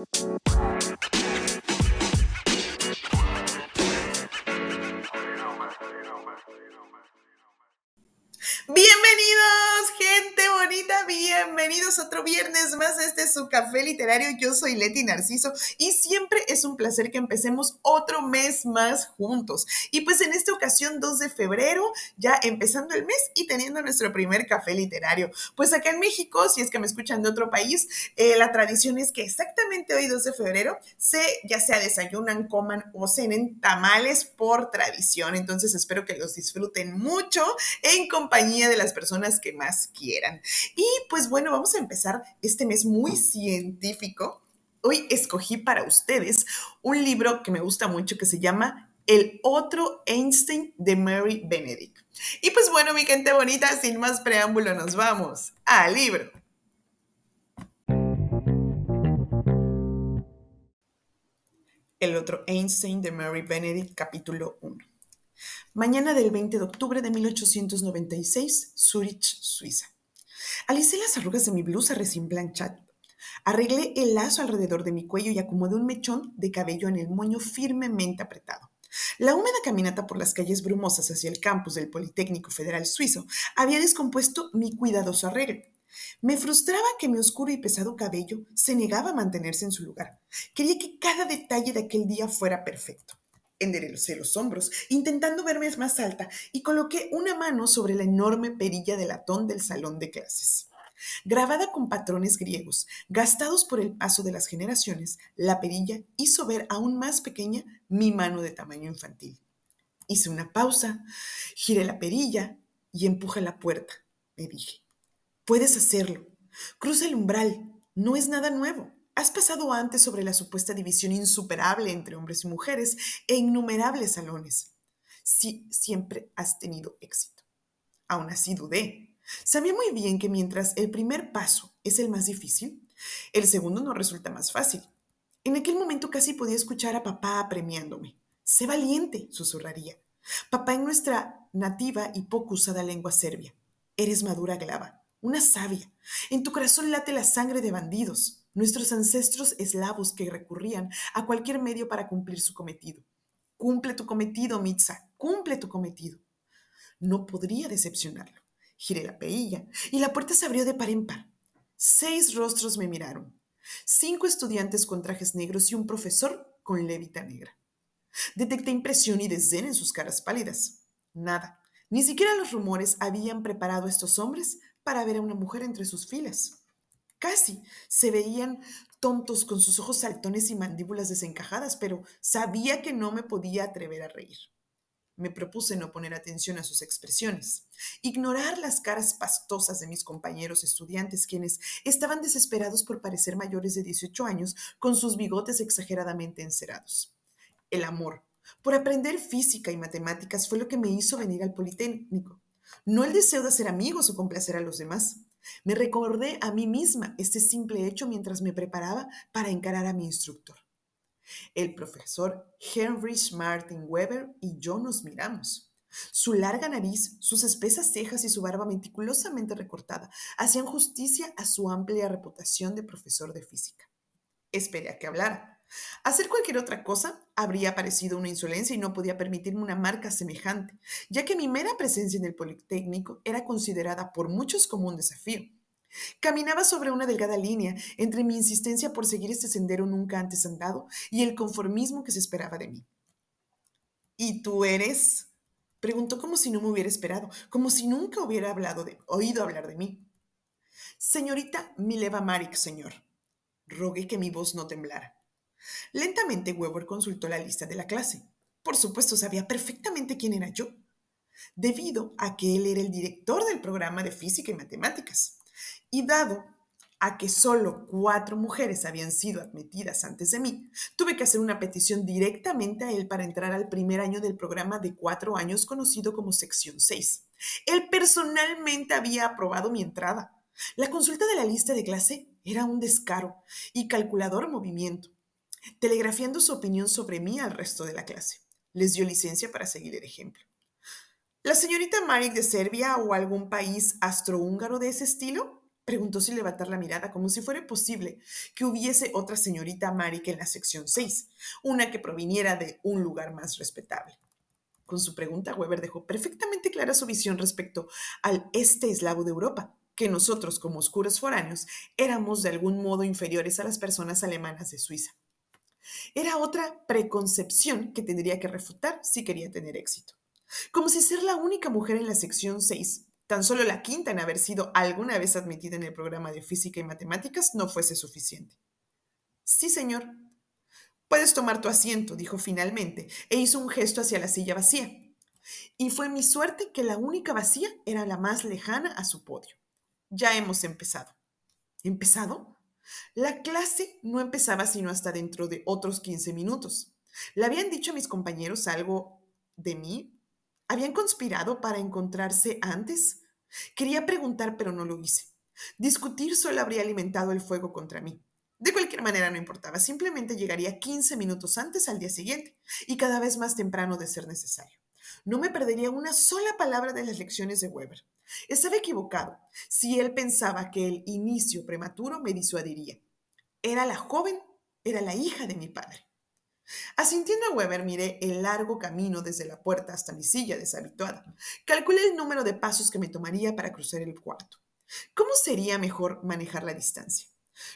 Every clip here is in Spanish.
Música viernes más. Este es su café literario. Yo soy Leti Narciso y siempre es un placer que empecemos otro mes más juntos. Y pues en esta ocasión, 2 de febrero, ya empezando el mes y teniendo nuestro primer café literario. Pues acá en México, si es que me escuchan de otro país, eh, la tradición es que exactamente hoy, 2 de febrero, se ya sea desayunan, coman o cenen tamales por tradición. Entonces espero que los disfruten mucho en compañía de las personas que más quieran. Y pues bueno, vamos a empezar este mes muy científico. Hoy escogí para ustedes un libro que me gusta mucho que se llama El otro Einstein de Mary Benedict. Y pues bueno, mi gente bonita, sin más preámbulo, nos vamos al libro. El otro Einstein de Mary Benedict, capítulo 1. Mañana del 20 de octubre de 1896, Zurich, Suiza. Alicé las arrugas de mi blusa recién planchada. Arreglé el lazo alrededor de mi cuello y acomodé un mechón de cabello en el moño firmemente apretado. La húmeda caminata por las calles brumosas hacia el campus del Politécnico Federal Suizo había descompuesto mi cuidadoso arreglo. Me frustraba que mi oscuro y pesado cabello se negaba a mantenerse en su lugar. Quería que cada detalle de aquel día fuera perfecto enderecé los hombros, intentando verme más alta, y coloqué una mano sobre la enorme perilla de latón del salón de clases. Grabada con patrones griegos, gastados por el paso de las generaciones, la perilla hizo ver aún más pequeña mi mano de tamaño infantil. Hice una pausa, giré la perilla y empujé la puerta. Me dije, puedes hacerlo. Cruza el umbral, no es nada nuevo. Has pasado antes sobre la supuesta división insuperable entre hombres y mujeres e innumerables salones. Sí, siempre has tenido éxito. Aún así dudé. Sabía muy bien que mientras el primer paso es el más difícil, el segundo no resulta más fácil. En aquel momento casi podía escuchar a papá apremiándome. Sé valiente, susurraría. Papá en nuestra nativa y poco usada lengua serbia. Eres madura glava, una sabia. En tu corazón late la sangre de bandidos nuestros ancestros eslavos que recurrían a cualquier medio para cumplir su cometido. Cumple tu cometido, Mitza, cumple tu cometido. No podría decepcionarlo. Giré la peilla y la puerta se abrió de par en par. Seis rostros me miraron. Cinco estudiantes con trajes negros y un profesor con levita negra. Detecté impresión y desdén en sus caras pálidas. Nada, ni siquiera los rumores habían preparado a estos hombres para ver a una mujer entre sus filas. Casi se veían tontos con sus ojos saltones y mandíbulas desencajadas, pero sabía que no me podía atrever a reír. Me propuse no poner atención a sus expresiones, ignorar las caras pastosas de mis compañeros estudiantes, quienes estaban desesperados por parecer mayores de 18 años con sus bigotes exageradamente encerados. El amor por aprender física y matemáticas fue lo que me hizo venir al Politécnico, no el deseo de hacer amigos o complacer a los demás. Me recordé a mí misma este simple hecho mientras me preparaba para encarar a mi instructor. El profesor Heinrich Martin Weber y yo nos miramos. Su larga nariz, sus espesas cejas y su barba meticulosamente recortada hacían justicia a su amplia reputación de profesor de física. Esperé a que hablara. Hacer cualquier otra cosa habría parecido una insolencia y no podía permitirme una marca semejante, ya que mi mera presencia en el Politécnico era considerada por muchos como un desafío. Caminaba sobre una delgada línea entre mi insistencia por seguir este sendero nunca antes andado y el conformismo que se esperaba de mí. ¿Y tú eres? Preguntó como si no me hubiera esperado, como si nunca hubiera hablado de, oído hablar de mí. Señorita Mileva Marik, señor. Rogué que mi voz no temblara. Lentamente Weber consultó la lista de la clase. Por supuesto, sabía perfectamente quién era yo, debido a que él era el director del programa de física y matemáticas. Y dado a que solo cuatro mujeres habían sido admitidas antes de mí, tuve que hacer una petición directamente a él para entrar al primer año del programa de cuatro años conocido como Sección 6. Él personalmente había aprobado mi entrada. La consulta de la lista de clase era un descaro y calculador movimiento telegrafiando su opinión sobre mí al resto de la clase. Les dio licencia para seguir el ejemplo. ¿La señorita Marik de Serbia o algún país astrohúngaro de ese estilo? Preguntó sin levantar la mirada, como si fuera posible que hubiese otra señorita Mari que en la sección 6, una que proviniera de un lugar más respetable. Con su pregunta, Weber dejó perfectamente clara su visión respecto al este eslavo de Europa, que nosotros, como oscuros foráneos, éramos de algún modo inferiores a las personas alemanas de Suiza. Era otra preconcepción que tendría que refutar si quería tener éxito. Como si ser la única mujer en la sección 6, tan solo la quinta en haber sido alguna vez admitida en el programa de física y matemáticas, no fuese suficiente. Sí, señor, Puedes tomar tu asiento, dijo finalmente, e hizo un gesto hacia la silla vacía. Y fue mi suerte que la única vacía era la más lejana a su podio. Ya hemos empezado. ¿Empezado? La clase no empezaba sino hasta dentro de otros 15 minutos. ¿Le habían dicho a mis compañeros algo de mí? ¿Habían conspirado para encontrarse antes? Quería preguntar, pero no lo hice. Discutir solo habría alimentado el fuego contra mí. De cualquier manera no importaba, simplemente llegaría 15 minutos antes al día siguiente y cada vez más temprano de ser necesario. No me perdería una sola palabra de las lecciones de Weber. Estaba equivocado si él pensaba que el inicio prematuro me disuadiría. Era la joven, era la hija de mi padre. Asintiendo a Weber, miré el largo camino desde la puerta hasta mi silla deshabituada. Calculé el número de pasos que me tomaría para cruzar el cuarto. ¿Cómo sería mejor manejar la distancia?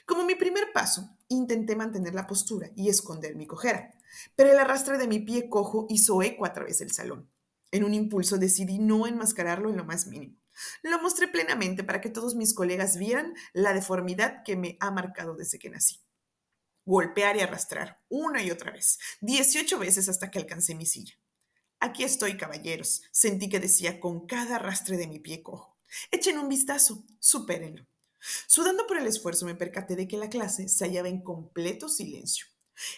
Como mi primer paso, intenté mantener la postura y esconder mi cojera, pero el arrastre de mi pie cojo hizo eco a través del salón. En un impulso decidí no enmascararlo en lo más mínimo. Lo mostré plenamente para que todos mis colegas vieran la deformidad que me ha marcado desde que nací. Golpear y arrastrar una y otra vez, 18 veces hasta que alcancé mi silla. Aquí estoy, caballeros, sentí que decía con cada arrastre de mi pie cojo. Echen un vistazo, supérenlo. Sudando por el esfuerzo, me percaté de que la clase se hallaba en completo silencio.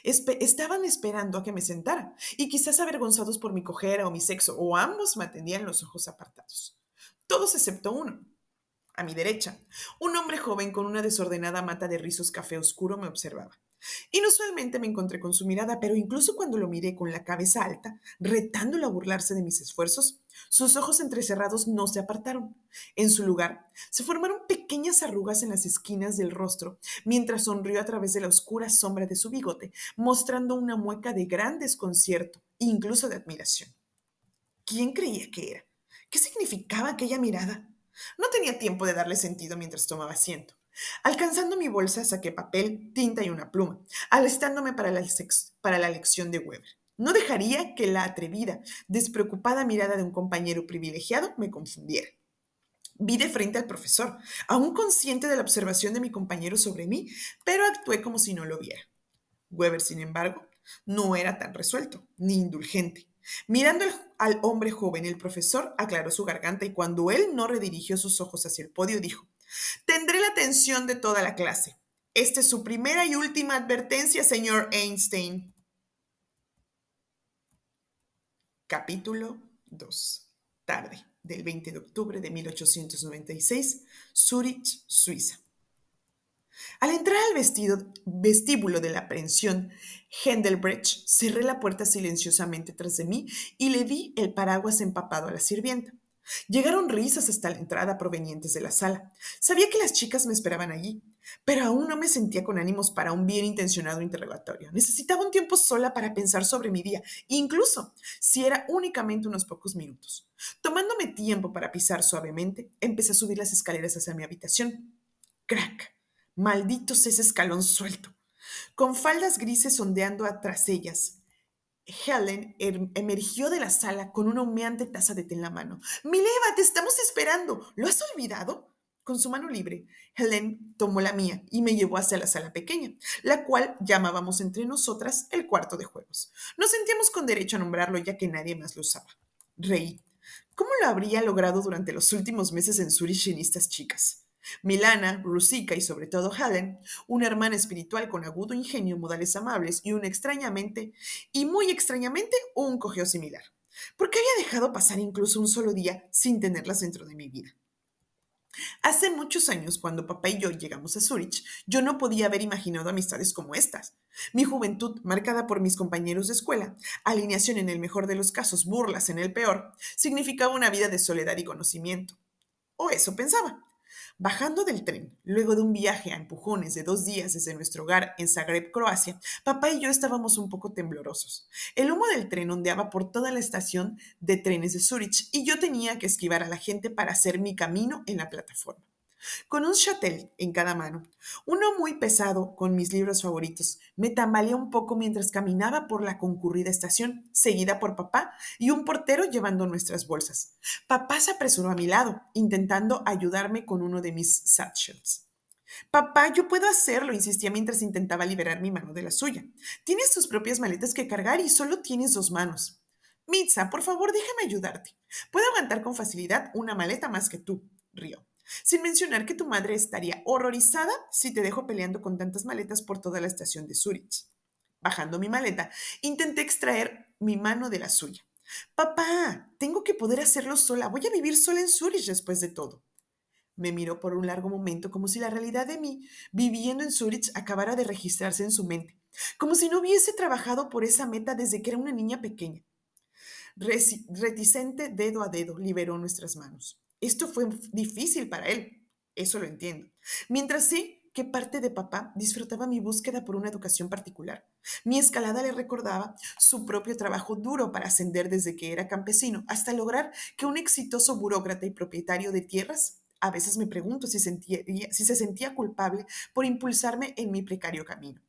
estaban esperando a que me sentara, y quizás avergonzados por mi cojera o mi sexo, o ambos me atendían los ojos apartados. Todos excepto uno. A mi derecha, un hombre joven con una desordenada mata de rizos café oscuro me observaba. Inusualmente me encontré con su mirada, pero incluso cuando lo miré con la cabeza alta, retándolo a burlarse de mis esfuerzos, sus ojos entrecerrados no se apartaron. En su lugar, se formaron pequeñas arrugas en las esquinas del rostro, mientras sonrió a través de la oscura sombra de su bigote, mostrando una mueca de gran desconcierto, incluso de admiración. ¿Quién creía que era? ¿Qué significaba aquella mirada? No tenía tiempo de darle sentido mientras tomaba asiento. Alcanzando mi bolsa, saqué papel, tinta y una pluma, alistándome para la, para la lección de Weber. No dejaría que la atrevida, despreocupada mirada de un compañero privilegiado me confundiera. Vi de frente al profesor, aún consciente de la observación de mi compañero sobre mí, pero actué como si no lo viera. Weber, sin embargo, no era tan resuelto ni indulgente. Mirando al hombre joven, el profesor aclaró su garganta y cuando él no redirigió sus ojos hacia el podio, dijo, Tendré la atención de toda la clase. Esta es su primera y última advertencia, señor Einstein. Capítulo 2. Tarde del 20 de octubre de 1896, Zurich, Suiza. Al entrar al vestíbulo de la pensión Hendelbrecht, cerré la puerta silenciosamente tras de mí y le di el paraguas empapado a la sirvienta. Llegaron risas hasta la entrada provenientes de la sala. Sabía que las chicas me esperaban allí, pero aún no me sentía con ánimos para un bien intencionado interrogatorio. Necesitaba un tiempo sola para pensar sobre mi día, incluso si era únicamente unos pocos minutos. Tomándome tiempo para pisar suavemente, empecé a subir las escaleras hacia mi habitación. ¡Crack! Maldito ese escalón suelto. Con faldas grises ondeando atrás ellas, Helen er, emergió de la sala con una humeante taza de té en la mano. Mileva, te estamos esperando. ¿Lo has olvidado? Con su mano libre, Helen tomó la mía y me llevó hacia la sala pequeña, la cual llamábamos entre nosotras el cuarto de juegos. Nos sentíamos con derecho a nombrarlo ya que nadie más lo usaba. Reí. ¿Cómo lo habría logrado durante los últimos meses en Zurich en estas chicas? Milana, Rusica y sobre todo Helen, una hermana espiritual con agudo ingenio, modales amables y un extrañamente, y muy extrañamente, un cogeo similar. ¿Por qué había dejado pasar incluso un solo día sin tenerlas dentro de mi vida? Hace muchos años, cuando papá y yo llegamos a Zurich, yo no podía haber imaginado amistades como estas. Mi juventud, marcada por mis compañeros de escuela, alineación en el mejor de los casos, burlas en el peor, significaba una vida de soledad y conocimiento. O eso pensaba. Bajando del tren, luego de un viaje a empujones de dos días desde nuestro hogar en Zagreb, Croacia, papá y yo estábamos un poco temblorosos. El humo del tren ondeaba por toda la estación de trenes de Zurich y yo tenía que esquivar a la gente para hacer mi camino en la plataforma con un chatel en cada mano, uno muy pesado con mis libros favoritos. Me tambaleé un poco mientras caminaba por la concurrida estación, seguida por papá y un portero llevando nuestras bolsas. Papá se apresuró a mi lado, intentando ayudarme con uno de mis satchels. Papá, yo puedo hacerlo, insistía mientras intentaba liberar mi mano de la suya. Tienes tus propias maletas que cargar y solo tienes dos manos. Mitza, por favor, déjame ayudarte. Puedo aguantar con facilidad una maleta más que tú, río. Sin mencionar que tu madre estaría horrorizada si te dejo peleando con tantas maletas por toda la estación de Zurich. Bajando mi maleta, intenté extraer mi mano de la suya. Papá, tengo que poder hacerlo sola. Voy a vivir sola en Zurich después de todo. Me miró por un largo momento como si la realidad de mí, viviendo en Zurich, acabara de registrarse en su mente, como si no hubiese trabajado por esa meta desde que era una niña pequeña. Reticente, dedo a dedo, liberó nuestras manos. Esto fue difícil para él, eso lo entiendo. Mientras sí que parte de papá disfrutaba mi búsqueda por una educación particular. Mi escalada le recordaba su propio trabajo duro para ascender desde que era campesino hasta lograr que un exitoso burócrata y propietario de tierras a veces me pregunto si, si se sentía culpable por impulsarme en mi precario camino.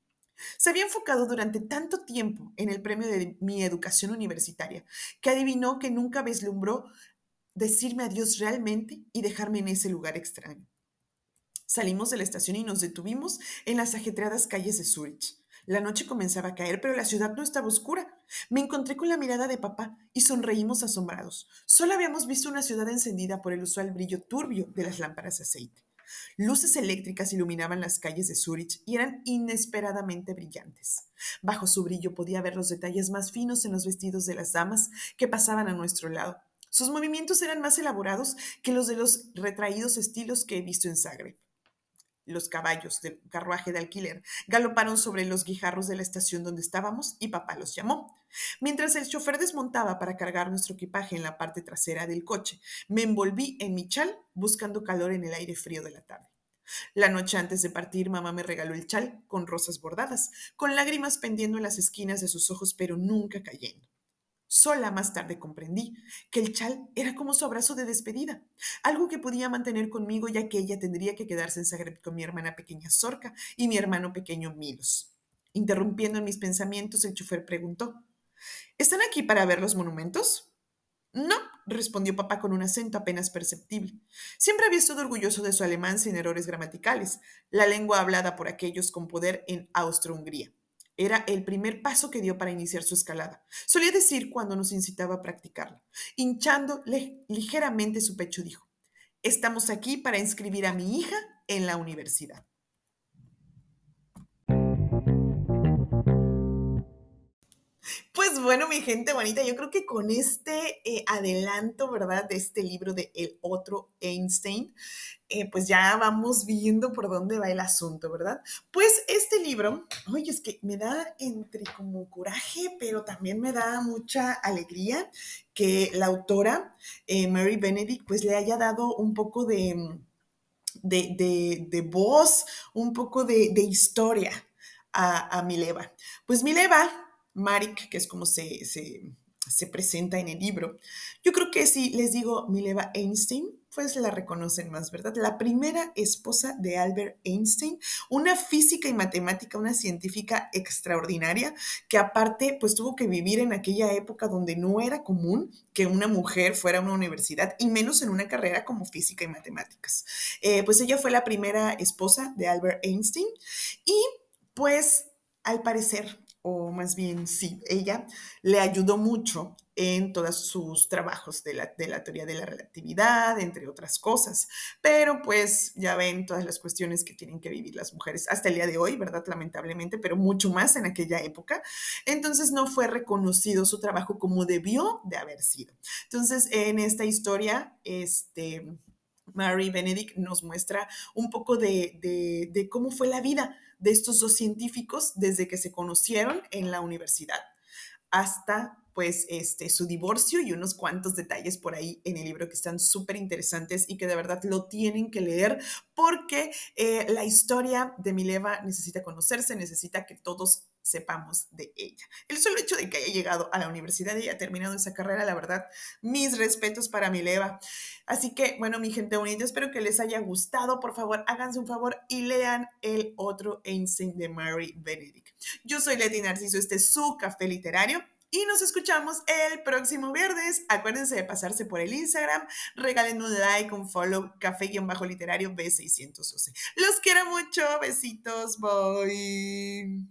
Se había enfocado durante tanto tiempo en el premio de mi educación universitaria que adivinó que nunca vislumbró decirme adiós realmente y dejarme en ese lugar extraño. Salimos de la estación y nos detuvimos en las ajetreadas calles de Zurich. La noche comenzaba a caer, pero la ciudad no estaba oscura. Me encontré con la mirada de papá y sonreímos asombrados. Solo habíamos visto una ciudad encendida por el usual brillo turbio de las lámparas de aceite. Luces eléctricas iluminaban las calles de Zurich y eran inesperadamente brillantes. Bajo su brillo podía ver los detalles más finos en los vestidos de las damas que pasaban a nuestro lado sus movimientos eran más elaborados que los de los retraídos estilos que he visto en Zagreb. Los caballos del carruaje de alquiler galoparon sobre los guijarros de la estación donde estábamos y papá los llamó. Mientras el chofer desmontaba para cargar nuestro equipaje en la parte trasera del coche, me envolví en mi chal buscando calor en el aire frío de la tarde. La noche antes de partir, mamá me regaló el chal con rosas bordadas, con lágrimas pendiendo en las esquinas de sus ojos, pero nunca cayendo. Sola más tarde comprendí que el chal era como su abrazo de despedida, algo que podía mantener conmigo ya que ella tendría que quedarse en Zagreb con mi hermana pequeña Zorca y mi hermano pequeño Milos. Interrumpiendo en mis pensamientos, el chofer preguntó, ¿Están aquí para ver los monumentos? No, respondió papá con un acento apenas perceptible. Siempre había estado orgulloso de su alemán sin errores gramaticales, la lengua hablada por aquellos con poder en Austro-Hungría. Era el primer paso que dio para iniciar su escalada. Solía decir cuando nos incitaba a practicarlo. Hinchando ligeramente su pecho, dijo, estamos aquí para inscribir a mi hija en la universidad. Pues bueno, mi gente bonita, yo creo que con este eh, adelanto, ¿verdad? De este libro de El otro Einstein, eh, pues ya vamos viendo por dónde va el asunto, ¿verdad? Pues este libro, oye, es que me da entre como coraje, pero también me da mucha alegría que la autora, eh, Mary Benedict, pues le haya dado un poco de, de, voz, un poco de, historia a, a Mileva. Pues Mileva Marik, que es como se, se, presenta en el libro. Yo creo que si les digo Mileva Einstein, pues la reconocen más, ¿verdad? La primera esposa de Albert Einstein, una física y matemática, una científica extraordinaria, que aparte, pues tuvo que vivir en aquella época donde no era común que una mujer fuera a una universidad, y menos en una carrera como física y matemáticas. Eh, pues ella fue la primera esposa de Albert Einstein y pues al parecer o más bien sí, ella le ayudó mucho en todos sus trabajos de la, de la, teoría de la relatividad, entre otras cosas. Pero pues ya ven todas las cuestiones que tienen que vivir las mujeres hasta el día de hoy, ¿verdad? Lamentablemente, pero mucho más en aquella época. Entonces no fue reconocido su trabajo como debió de haber sido. Entonces, en esta historia, este Mary Benedict nos muestra un poco de, cómo fue la vida de estos dos científicos desde que se conocieron en la universidad hasta pues este, su divorcio y unos cuantos detalles por ahí en el libro que están súper interesantes y que de verdad lo tienen que leer porque eh, la historia de Mileva necesita conocerse, necesita que todos sepamos de ella. El solo hecho de que haya llegado a la universidad y haya terminado esa carrera, la verdad, mis respetos para Mileva. Así que, bueno, mi gente bonita, espero que les haya gustado. Por favor, háganse un favor y lean el otro Einstein de Mary Benedict. Yo soy Leti Narciso, este es su café literario. Y nos escuchamos el próximo viernes. Acuérdense de pasarse por el Instagram. Regalen un like, un follow, café-literario B612. Los quiero mucho. Besitos. Bye.